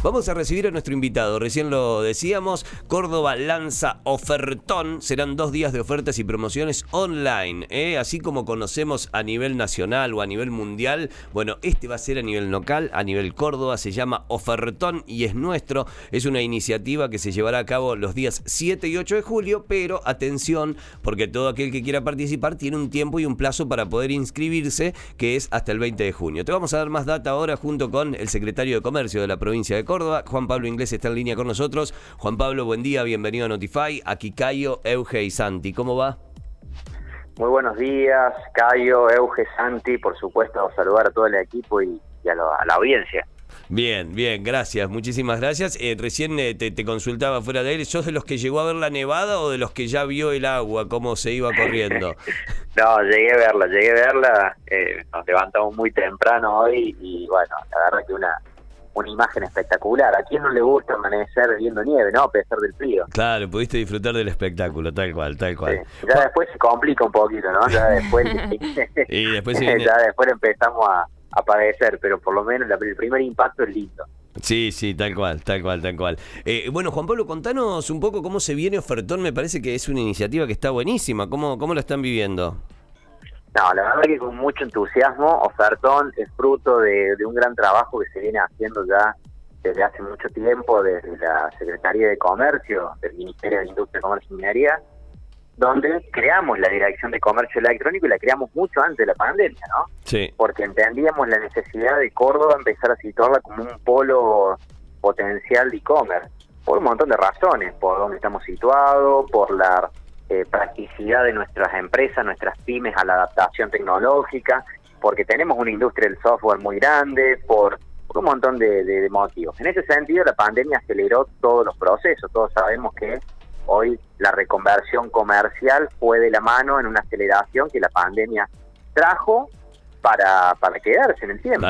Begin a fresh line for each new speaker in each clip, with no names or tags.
Vamos a recibir a nuestro invitado, recién lo decíamos, Córdoba lanza ofertón, serán dos días de ofertas y promociones online, ¿eh? así como conocemos a nivel nacional o a nivel mundial, bueno, este va a ser a nivel local, a nivel Córdoba, se llama ofertón y es nuestro, es una iniciativa que se llevará a cabo los días 7 y 8 de julio, pero atención, porque todo aquel que quiera participar tiene un tiempo y un plazo para poder inscribirse, que es hasta el 20 de junio. Te vamos a dar más data ahora junto con el secretario de Comercio de la provincia de Córdoba. Juan Pablo Inglés está en línea con nosotros. Juan Pablo, buen día, bienvenido a Notify. Aquí Cayo, Euge y Santi. ¿Cómo va?
Muy buenos días, Cayo, Euge, Santi, por supuesto, saludar a todo el equipo y, a, la audiencia.
Bien, bien, gracias, muchísimas gracias. Eh, recién eh, te, consultaba fuera de él, ¿sos de los que llegó a ver la nevada o de los que ya vio el agua, cómo se iba corriendo?
no, llegué a verla, llegué a verla, eh, nos levantamos muy temprano hoy y bueno, la verdad que una, una imagen espectacular. ¿A quién no le gusta amanecer viendo nieve, no? A pesar del frío.
Claro, pudiste disfrutar del espectáculo, tal cual, tal cual.
Ya después se complica un poquito, ¿no? Ya después,
y después
ya después empezamos a, padecer, pero por lo menos el primer impacto es lindo.
Sí, sí, tal cual, tal cual, tal cual. Eh, bueno, Juan Pablo, contanos un poco cómo se viene Ofertón. Me parece que es una iniciativa que está buenísima. ¿Cómo, cómo la están viviendo?
No, la verdad que con mucho entusiasmo, Ofertón es fruto de, un gran trabajo que se viene haciendo ya desde hace mucho tiempo desde la Secretaría de Comercio del Ministerio de Industria, Comercio y Minería, donde creamos la Dirección de Comercio Electrónico y la creamos mucho antes de la pandemia, ¿no?
Sí.
Porque entendíamos la necesidad de Córdoba empezar a situarla como un polo potencial de e-commerce, por un montón de razones, por dónde estamos situados, por la eh, practicidad de nuestras empresas, nuestras pymes a la adaptación tecnológica, porque tenemos una industria del software muy grande, por, un montón de, motivos. En ese sentido, la pandemia aceleró todos los procesos. Todos sabemos que hoy la reconversión comercial fue de la mano en una aceleración que la pandemia trajo para, para quedarse en el tiempo.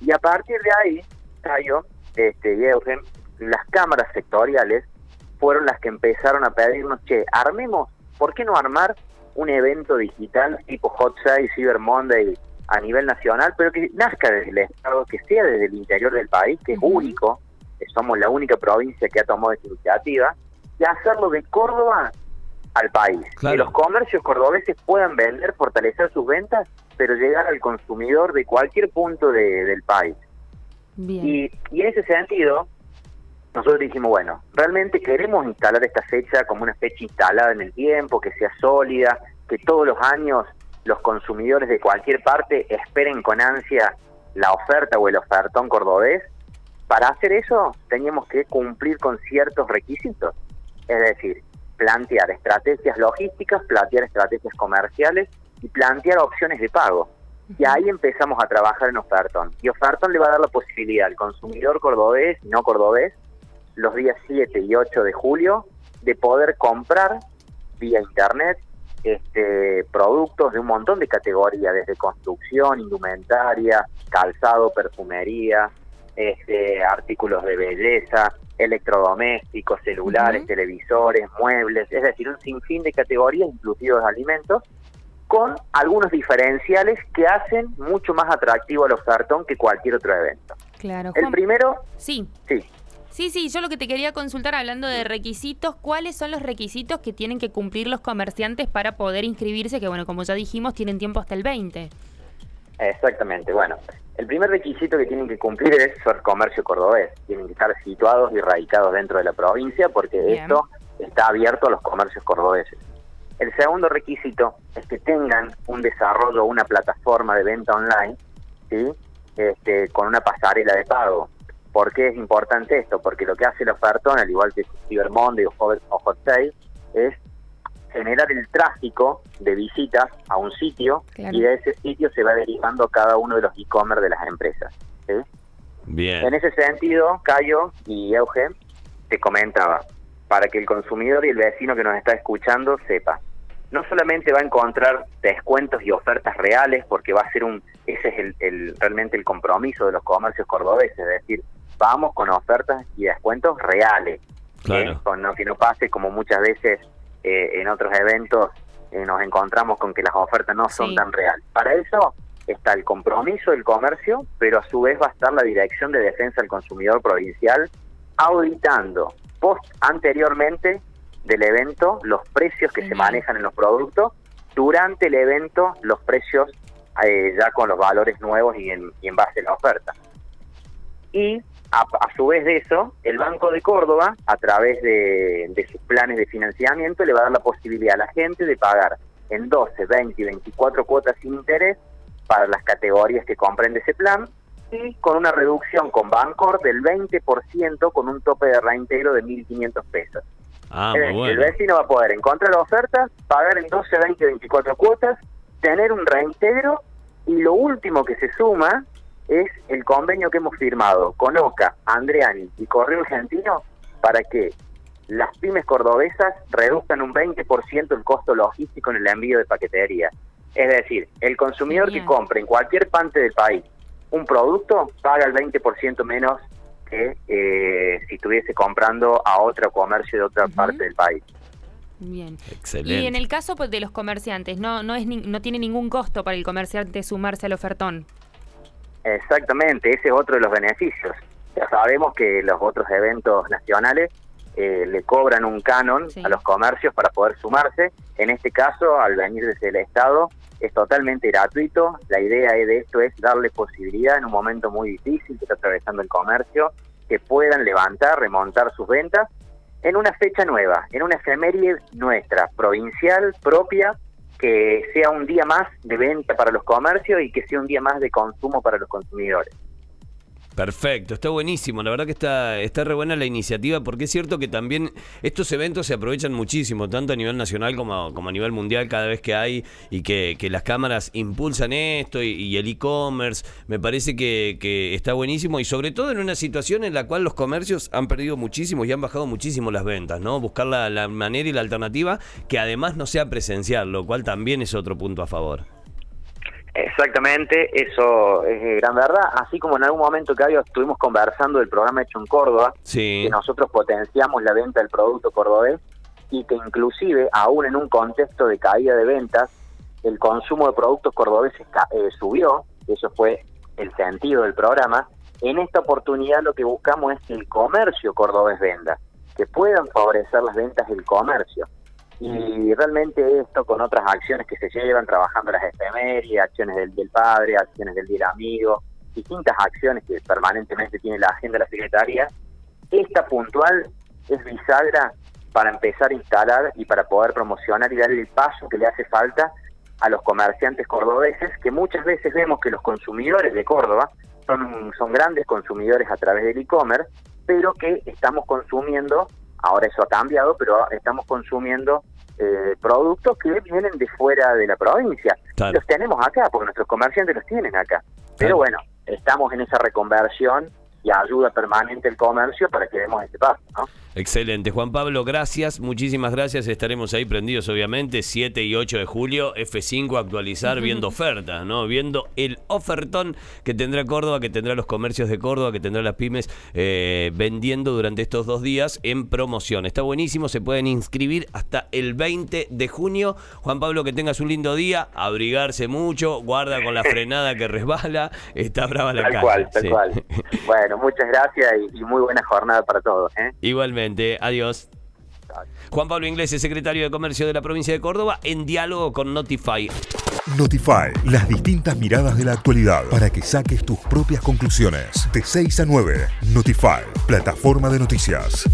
Y a partir de ahí, Cayo este, y Eugen, las cámaras sectoriales fueron las que empezaron a pedirnos, che, armemos, ¿por qué no armar un evento digital tipo Hot Sale, Cyber Monday a nivel nacional, pero que nazca desde el Estado, que sea desde el interior del país, que es único, que somos la única provincia que ha tomado esta iniciativa, y hacerlo de Córdoba al país. Que los comercios cordobeses puedan vender, fortalecer sus ventas, pero llegar al consumidor de cualquier punto del país. Y, y en ese sentido, nosotros dijimos, bueno, realmente queremos instalar esta fecha como una fecha instalada en el tiempo, que sea sólida, que todos los años los consumidores de cualquier parte esperen con ansia la oferta o el ofertón cordobés. Para hacer eso teníamos que cumplir con ciertos requisitos, es decir, plantear estrategias logísticas, plantear estrategias comerciales y plantear opciones de pago. Y ahí empezamos a trabajar en Ofertón. Y Ofertón le va a dar la posibilidad al consumidor cordobés no cordobés los días 7 y 8 de julio de poder comprar vía internet este, productos de un montón de categorías, desde construcción, indumentaria, calzado, perfumería, este, artículos de belleza, electrodomésticos, celulares, televisores, muebles, es decir, un sinfín de categorías, inclusivos de alimentos, con algunos diferenciales que hacen mucho más atractivo al ofertón que cualquier otro evento.
Claro.
El primero,
sí.
Sí.
Sí, sí, yo lo que te quería consultar hablando de requisitos, ¿cuáles son los requisitos que tienen que cumplir los comerciantes para poder inscribirse? Que bueno, como ya dijimos, tienen tiempo hasta el 20.
Exactamente, bueno, el primer requisito que tienen que cumplir es ser comercio cordobés, tienen que estar situados y radicados dentro de la provincia porque esto está abierto a los comercios cordobeses. El segundo requisito es que tengan un desarrollo, una plataforma de venta online, ¿sí? Este, con una pasarela de pago. ¿Por qué es importante esto? Porque lo que hace el ofertón, al igual que Cyber Monday o Hot Sale, es generar el tráfico de visitas a un sitio y de ese sitio se va derivando cada uno de los e-commerce de las empresas.
Bien.
En ese sentido, Cayo y Eugen te comentaba, para que el consumidor y el vecino que nos está escuchando sepa, no solamente va a encontrar descuentos y ofertas reales, porque va a ser un, ese es el, realmente el compromiso de los comercios cordobeses, es decir, vamos con ofertas y descuentos reales.
Claro.
¿eh? Con, no, que no pase como muchas veces eh, en otros eventos eh, nos encontramos con que las ofertas no son
Sí.
tan reales. Para eso está el compromiso del comercio, pero a su vez va a estar la Dirección de Defensa del Consumidor Provincial auditando post anteriormente del evento los precios que se manejan en los productos, durante el evento los precios eh, ya con los valores nuevos y en, y en base a la oferta. Y a, a su vez de eso, el Banco de Córdoba, a través de, de sus planes de financiamiento, le va a dar la posibilidad a la gente de pagar en 12, 20 y 24 cuotas sin interés para las categorías que comprende ese plan y con una reducción con Bancor del 20% con un tope de reintegro de 1.500 pesos.
Ah,
Es
muy
decir,
bueno.
El vecino va a poder encontrar la oferta, pagar en 12, 20, 24 cuotas, tener un reintegro y lo último que se suma es el convenio que hemos firmado con OCA, Andreani y Correo Argentino para que las pymes cordobesas reduzcan un 20% el costo logístico en el envío de paquetería. Es decir, el consumidor
Bien.
que compre en cualquier parte del país un producto paga el 20% menos que eh, si estuviese comprando a otro comercio de otra parte del país.
Bien.
Excelente.
Y en el caso pues, de los comerciantes, no, no, es ni- no tiene ningún costo para el comerciante sumarse al ofertón.
Exactamente, ese es otro de los beneficios. Ya sabemos que los otros eventos nacionales eh, le cobran un canon
Sí.
a los comercios para poder sumarse. En este caso, al venir desde el Estado, es totalmente gratuito. La idea de esto es darle posibilidad en un momento muy difícil que está atravesando el comercio, que puedan levantar, remontar sus ventas en una fecha nueva, en una efeméride nuestra, provincial, propia, que sea un día más de venta para los comercios y que sea un día más de consumo para los consumidores.
Perfecto, está buenísimo. La verdad que está, está re buena la iniciativa porque es cierto que también estos eventos se aprovechan muchísimo, tanto a nivel nacional como, como a nivel mundial cada vez que hay y que, que las cámaras impulsan esto y, el e-commerce. Me parece que, que está buenísimo y sobre todo en una situación en la cual los comercios han perdido muchísimo y han bajado muchísimo las ventas, ¿no? Buscar la, la manera y la alternativa que además no sea presencial, lo cual también es otro punto a favor.
Exactamente, eso es eh, gran verdad. Así como en algún momento que había, estuvimos conversando del programa hecho en Córdoba,
Sí.
que nosotros potenciamos la venta del producto cordobés y que inclusive, aún en un contexto de caída de ventas, el consumo de productos cordobeses eh, subió, eso fue el sentido del programa. En esta oportunidad lo que buscamos es que el comercio cordobés venda, que puedan favorecer las ventas del comercio. Y realmente esto con otras acciones que se llevan, trabajando las efemérides, acciones del, padre, acciones del amigo, distintas acciones que permanentemente tiene la agenda de la Secretaría, esta puntual es bisagra para empezar a instalar y para poder promocionar y darle el paso que le hace falta a los comerciantes cordobeses, que muchas veces vemos que los consumidores de Córdoba son, son grandes consumidores a través del e-commerce, pero que estamos consumiendo, ahora eso ha cambiado, pero estamos consumiendo eh, productos que vienen de fuera de la provincia.
Claro.
Los tenemos acá, porque nuestros comerciantes los tienen acá. Pero
Claro.
bueno, estamos en esa reconversión y ayuda permanente el comercio para que demos ese paso, ¿no?
Excelente. Juan Pablo, gracias, muchísimas gracias. Estaremos ahí prendidos, obviamente, 7 y 8 de julio, F5 actualizar, viendo ofertas, ¿no? Viendo el ofertón que tendrá Córdoba, que tendrá los comercios de Córdoba, que tendrá las pymes eh, vendiendo durante estos dos días en promoción. Está buenísimo, se pueden inscribir hasta el 20 de junio. Juan Pablo, que tengas un lindo día, abrigarse mucho, guarda con la frenada que resbala, está brava la
Tal
calle.
cual, tal
sí.
cual. Bueno, muchas gracias y, y muy buena jornada para todos. ¿eh?
Igualmente, adiós. Juan Pablo Inglés, secretario de Comercio de la provincia de Córdoba, en diálogo con Notify.
Notify, las distintas miradas de la actualidad para que saques tus propias conclusiones. De 6 a 9, Notify, plataforma de noticias.